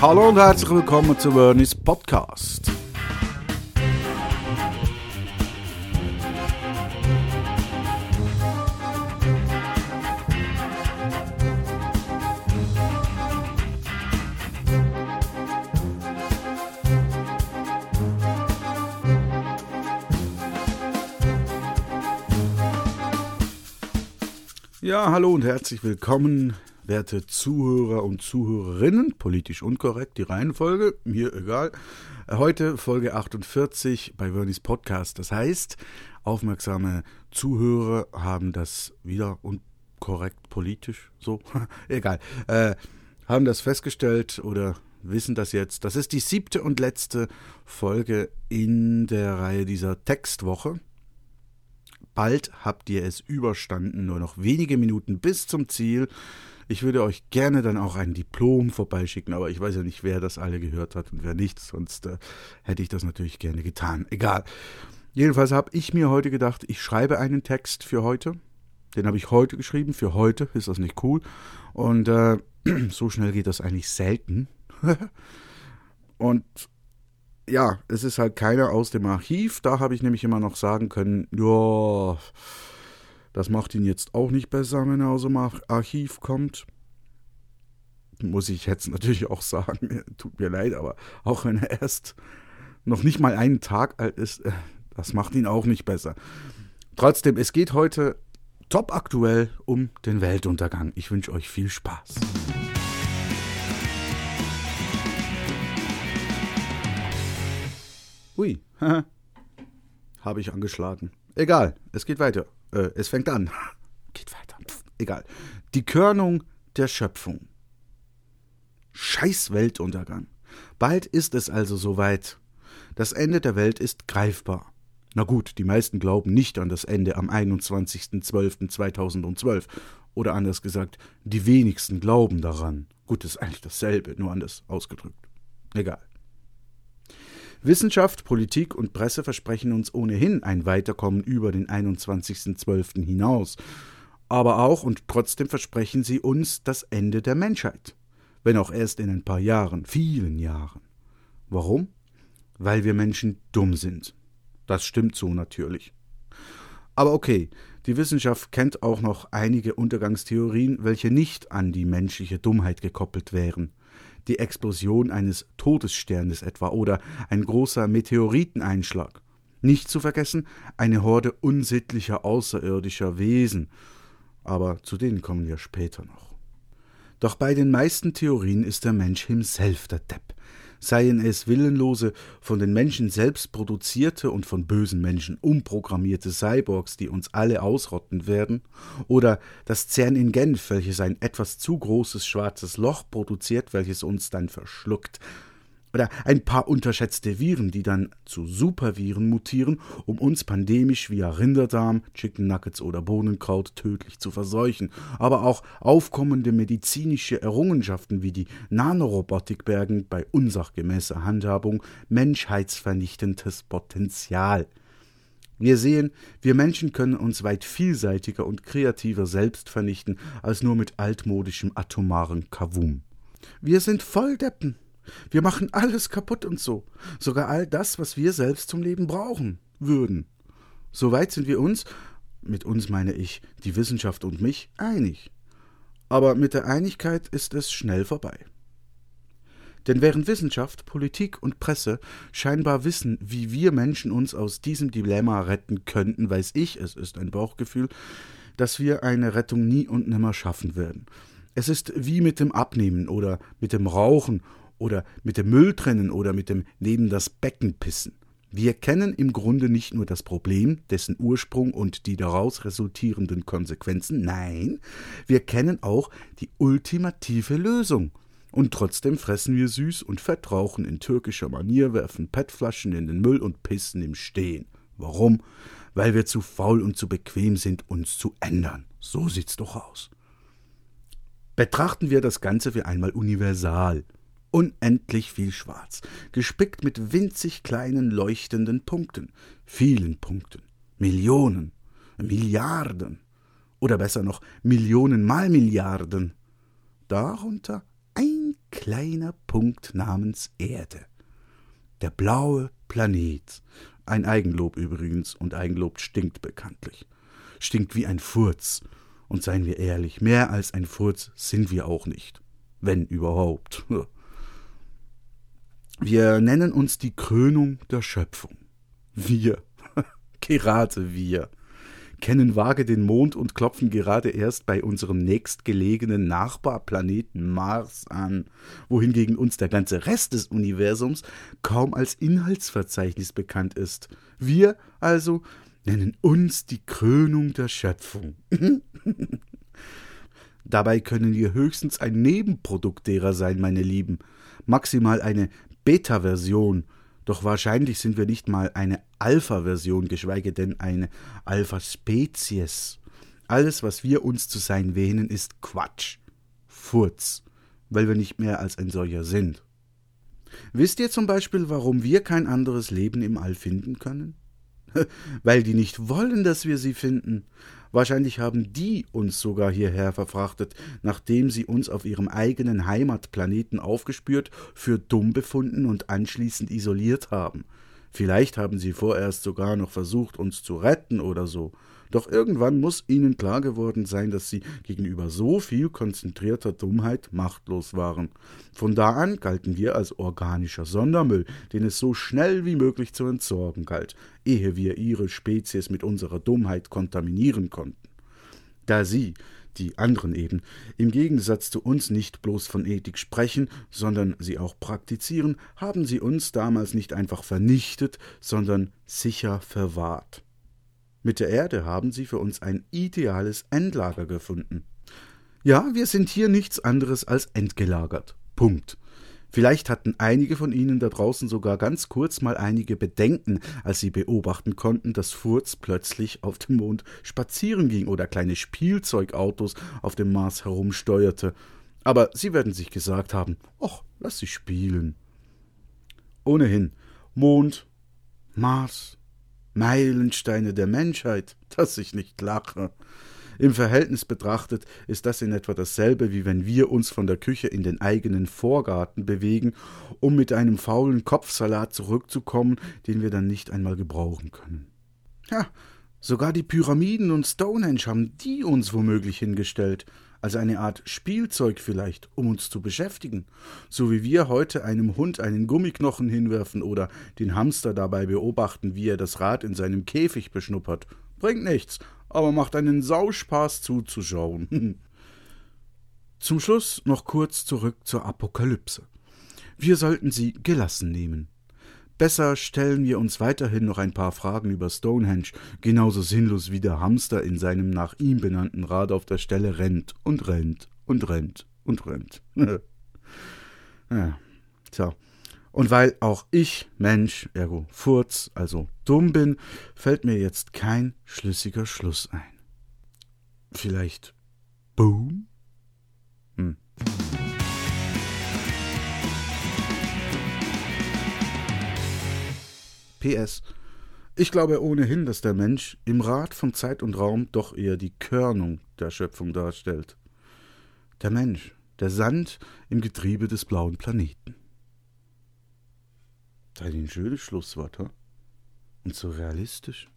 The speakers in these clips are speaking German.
Hallo und herzlich willkommen zu Vernis Podcast. Ja, hallo und herzlich willkommen, werte Zuhörer und Zuhörerinnen. Politisch unkorrekt, die Reihenfolge, mir egal. Heute Folge 48 bei Vernis Podcast. Das heißt, aufmerksame Zuhörer haben das wieder unkorrekt politisch, so, egal, äh, haben das festgestellt oder wissen das jetzt. Das ist die siebte und letzte Folge in der Reihe dieser Textwoche. Bald habt ihr es überstanden, nur noch wenige Minuten bis zum Ziel. Ich würde euch gerne dann auch ein Diplom vorbeischicken, aber ich weiß ja nicht, wer das alle gehört hat und wer nicht, sonst äh, hätte ich das natürlich gerne getan. Egal. Jedenfalls habe ich mir heute gedacht, ich schreibe einen Text für heute. Den habe ich heute geschrieben. Für heute ist das nicht cool. Und äh, so schnell geht das eigentlich selten. und ja, es ist halt keiner aus dem Archiv. Da habe ich nämlich immer noch sagen können, ja, das macht ihn jetzt auch nicht besser, wenn er aus dem Archiv kommt. Muss ich jetzt natürlich auch sagen, tut mir leid, aber auch wenn er erst noch nicht mal einen Tag alt ist, äh, das macht ihn auch nicht besser. Trotzdem, es geht heute top aktuell um den Weltuntergang. Ich wünsche euch viel Spaß. Ui, habe ich angeschlagen. Egal, es geht weiter. Äh, es fängt an. Geht weiter. Pff, egal. Die Körnung der Schöpfung. Scheiß Weltuntergang. Bald ist es also soweit. Das Ende der Welt ist greifbar. Na gut, die meisten glauben nicht an das Ende am 21.12.2012. Oder anders gesagt, die wenigsten glauben daran. Gut, ist eigentlich dasselbe, nur anders ausgedrückt. Egal. Wissenschaft, Politik und Presse versprechen uns ohnehin ein Weiterkommen über den 21.12. hinaus. Aber auch und trotzdem versprechen sie uns das Ende der Menschheit. Wenn auch erst in ein paar Jahren, vielen Jahren. Warum? Weil wir Menschen dumm sind. Das stimmt so natürlich. Aber okay, die Wissenschaft kennt auch noch einige Untergangstheorien, welche nicht an die menschliche Dummheit gekoppelt wären die Explosion eines Todessternes etwa oder ein großer Meteoriteneinschlag. Nicht zu vergessen eine Horde unsittlicher außerirdischer Wesen. Aber zu denen kommen wir später noch. Doch bei den meisten Theorien ist der Mensch himself der Depp seien es willenlose, von den Menschen selbst produzierte und von bösen Menschen umprogrammierte Cyborgs, die uns alle ausrotten werden, oder das CERN in Genf, welches ein etwas zu großes schwarzes Loch produziert, welches uns dann verschluckt, oder ein paar unterschätzte Viren, die dann zu Superviren mutieren, um uns pandemisch via Rinderdarm, Chicken Nuggets oder Bohnenkraut tödlich zu verseuchen. Aber auch aufkommende medizinische Errungenschaften wie die Nanorobotik bergen bei unsachgemäßer Handhabung menschheitsvernichtendes Potenzial. Wir sehen, wir Menschen können uns weit vielseitiger und kreativer selbst vernichten als nur mit altmodischem atomaren Kavum. Wir sind Volldeppen. Wir machen alles kaputt und so. Sogar all das, was wir selbst zum Leben brauchen würden. Soweit sind wir uns, mit uns meine ich die Wissenschaft und mich, einig. Aber mit der Einigkeit ist es schnell vorbei. Denn während Wissenschaft, Politik und Presse scheinbar wissen, wie wir Menschen uns aus diesem Dilemma retten könnten, weiß ich, es ist ein Bauchgefühl, dass wir eine Rettung nie und nimmer schaffen werden. Es ist wie mit dem Abnehmen oder mit dem Rauchen oder mit dem Müll trennen oder mit dem neben das Becken pissen. Wir kennen im Grunde nicht nur das Problem, dessen Ursprung und die daraus resultierenden Konsequenzen, nein, wir kennen auch die ultimative Lösung. Und trotzdem fressen wir süß und fett, rauchen in türkischer Manier, werfen PET-Flaschen in den Müll und pissen im Stehen. Warum? Weil wir zu faul und zu bequem sind, uns zu ändern. So sieht's doch aus. Betrachten wir das Ganze für einmal universal unendlich viel Schwarz, gespickt mit winzig kleinen leuchtenden Punkten, vielen Punkten, Millionen, Milliarden oder besser noch Millionen mal Milliarden. Darunter ein kleiner Punkt namens Erde. Der blaue Planet. Ein Eigenlob übrigens, und Eigenlob stinkt bekanntlich. Stinkt wie ein Furz. Und seien wir ehrlich, mehr als ein Furz sind wir auch nicht. Wenn überhaupt. Wir nennen uns die Krönung der Schöpfung. Wir. Gerade wir kennen vage den Mond und klopfen gerade erst bei unserem nächstgelegenen Nachbarplaneten Mars an, wohingegen uns der ganze Rest des Universums kaum als Inhaltsverzeichnis bekannt ist. Wir also nennen uns die Krönung der Schöpfung. Dabei können wir höchstens ein Nebenprodukt derer sein, meine Lieben, maximal eine Beta-Version doch wahrscheinlich sind wir nicht mal eine Alpha-Version, geschweige denn eine Alpha-Spezies. Alles, was wir uns zu sein wähnen, ist Quatsch. Furz. Weil wir nicht mehr als ein solcher sind. Wisst ihr zum Beispiel, warum wir kein anderes Leben im All finden können? Weil die nicht wollen, dass wir sie finden. Wahrscheinlich haben die uns sogar hierher verfrachtet, nachdem sie uns auf ihrem eigenen Heimatplaneten aufgespürt, für dumm befunden und anschließend isoliert haben. Vielleicht haben sie vorerst sogar noch versucht, uns zu retten oder so. Doch irgendwann muss ihnen klar geworden sein, dass sie gegenüber so viel konzentrierter Dummheit machtlos waren. Von da an galten wir als organischer Sondermüll, den es so schnell wie möglich zu entsorgen galt, ehe wir ihre Spezies mit unserer Dummheit kontaminieren konnten. Da sie, die anderen eben, im Gegensatz zu uns nicht bloß von Ethik sprechen, sondern sie auch praktizieren, haben sie uns damals nicht einfach vernichtet, sondern sicher verwahrt. Mit der Erde haben sie für uns ein ideales Endlager gefunden. Ja, wir sind hier nichts anderes als entgelagert. Punkt. Vielleicht hatten einige von Ihnen da draußen sogar ganz kurz mal einige Bedenken, als sie beobachten konnten, dass Furz plötzlich auf dem Mond spazieren ging oder kleine Spielzeugautos auf dem Mars herumsteuerte. Aber Sie werden sich gesagt haben: Och, lass sie spielen. Ohnehin, Mond, Mars, Meilensteine der Menschheit, dass ich nicht lache. Im Verhältnis betrachtet ist das in etwa dasselbe, wie wenn wir uns von der Küche in den eigenen Vorgarten bewegen, um mit einem faulen Kopfsalat zurückzukommen, den wir dann nicht einmal gebrauchen können. Ja, sogar die Pyramiden und Stonehenge haben die uns womöglich hingestellt als eine Art Spielzeug vielleicht, um uns zu beschäftigen, so wie wir heute einem Hund einen Gummiknochen hinwerfen oder den Hamster dabei beobachten, wie er das Rad in seinem Käfig beschnuppert. Bringt nichts, aber macht einen Sauspaß zuzuschauen. Zum Schluss noch kurz zurück zur Apokalypse. Wir sollten sie gelassen nehmen. Besser stellen wir uns weiterhin noch ein paar Fragen über Stonehenge, genauso sinnlos wie der Hamster in seinem nach ihm benannten Rad auf der Stelle rennt und rennt und rennt und rennt. ja, so. Und weil auch ich, Mensch, ergo Furz, also dumm bin, fällt mir jetzt kein schlüssiger Schluss ein. Vielleicht Boom? Hm. PS. Ich glaube ohnehin, dass der Mensch im Rat von Zeit und Raum doch eher die Körnung der Schöpfung darstellt. Der Mensch, der Sand im Getriebe des blauen Planeten. Ein schönes Schlusswort, ha? Und so realistisch.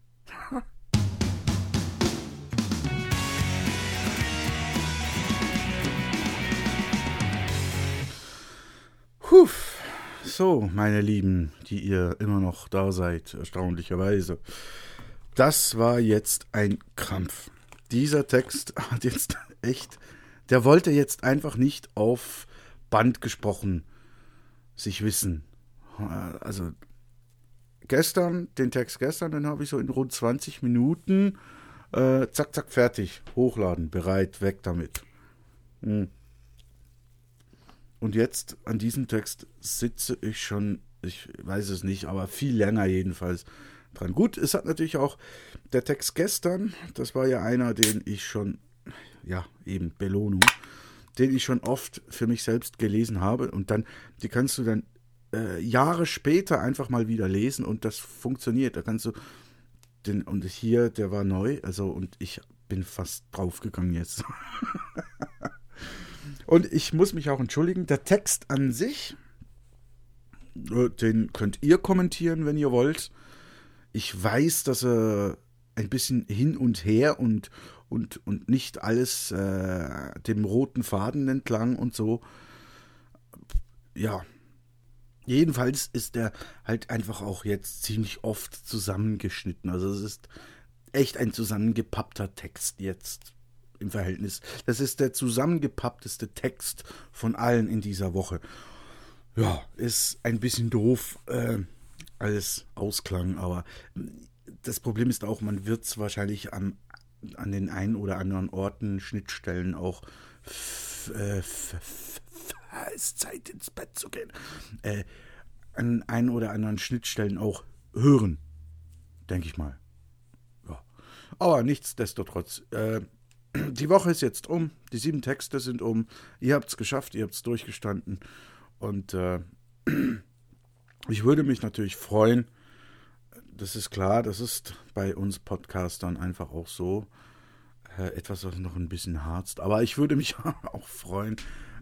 Huff. So, meine Lieben, die ihr immer noch da seid, erstaunlicherweise. Das war jetzt ein Krampf. Dieser Text hat jetzt echt, der wollte jetzt einfach nicht auf Band gesprochen sich wissen. Also gestern, den Text gestern, den habe ich so in rund 20 Minuten, äh, zack, zack, fertig, hochladen, bereit, weg damit. Hm. Und jetzt an diesem Text sitze ich schon, ich weiß es nicht, aber viel länger jedenfalls dran. Gut, es hat natürlich auch der Text gestern, das war ja einer, den ich schon, ja, eben Belohnung, den ich schon oft für mich selbst gelesen habe und dann, die kannst du dann äh, Jahre später einfach mal wieder lesen und das funktioniert. Da kannst du den, und hier, der war neu, also und ich bin fast draufgegangen jetzt. Und ich muss mich auch entschuldigen, der Text an sich, äh, den könnt ihr kommentieren, wenn ihr wollt. Ich weiß, dass er ein bisschen hin und her und, und, und nicht alles äh, dem roten Faden entlang und so. Ja. Jedenfalls ist er halt einfach auch jetzt ziemlich oft zusammengeschnitten. Also es ist echt ein zusammengepappter Text jetzt im Verhältnis. Das ist der zusammengepappteste Text von allen in dieser Woche. Ja, ist ein bisschen doof äh, als Ausklang, aber das Problem ist auch, man wird es wahrscheinlich am, an den einen oder anderen Orten, Schnittstellen auch äh, es ist Zeit ins Bett zu gehen, äh, an einen oder anderen Schnittstellen auch hören, denke ich mal. Ja. Aber nichtsdestotrotz, äh, die Woche ist jetzt um, die sieben Texte sind um, ihr habt es geschafft, ihr habt es durchgestanden und äh, ich würde mich natürlich freuen, das ist klar, das ist bei uns Podcastern einfach auch so. Äh, etwas, was noch ein bisschen harzt. Aber ich würde mich auch freuen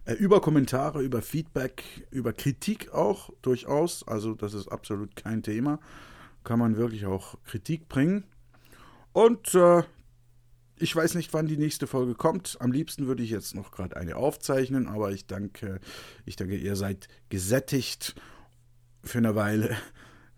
äh, über Kommentare, über Feedback, über Kritik auch durchaus. Also, das ist absolut kein Thema. Kann man wirklich auch Kritik bringen. Und äh, ich weiß nicht, wann die nächste Folge kommt. Am liebsten würde ich jetzt noch gerade eine aufzeichnen, aber ich danke, ich denke, ihr seid gesättigt für eine Weile.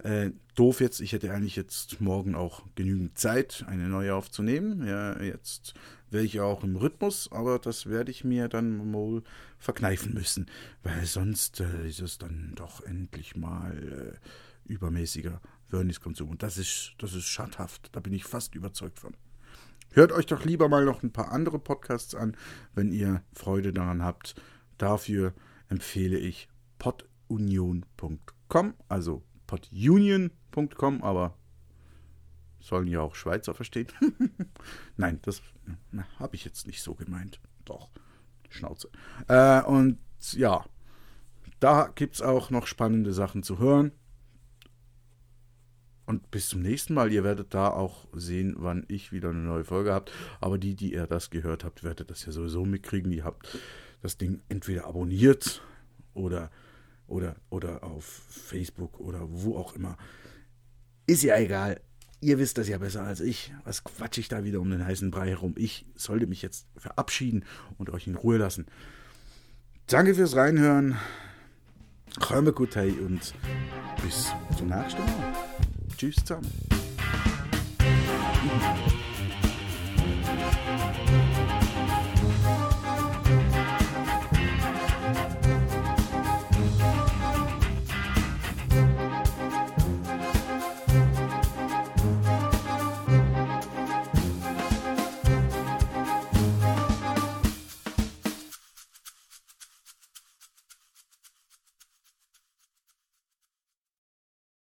Äh, doof jetzt, ich hätte eigentlich jetzt morgen auch genügend Zeit, eine neue aufzunehmen. Ja, jetzt wäre ich ja auch im Rhythmus, aber das werde ich mir dann wohl verkneifen müssen, weil sonst äh, ist es dann doch endlich mal äh, übermäßiger Wörniskonsum. Und das ist, das ist schadhaft, da bin ich fast überzeugt von. Hört euch doch lieber mal noch ein paar andere Podcasts an, wenn ihr Freude daran habt. Dafür empfehle ich podunion.com, also podunion.com, aber sollen ja auch Schweizer verstehen. Nein, das habe ich jetzt nicht so gemeint. Doch, Schnauze. Äh, und ja, da gibt es auch noch spannende Sachen zu hören. Und bis zum nächsten Mal. Ihr werdet da auch sehen, wann ich wieder eine neue Folge habt. Aber die, die ihr das gehört habt, werdet das ja sowieso mitkriegen. Ihr habt das Ding entweder abonniert oder oder, oder auf Facebook oder wo auch immer. Ist ja egal. Ihr wisst das ja besser als ich. Was quatsch ich da wieder um den heißen Brei herum? Ich sollte mich jetzt verabschieden und euch in Ruhe lassen. Danke fürs Reinhören. Kommt gut und bis zum nächsten producer Tom.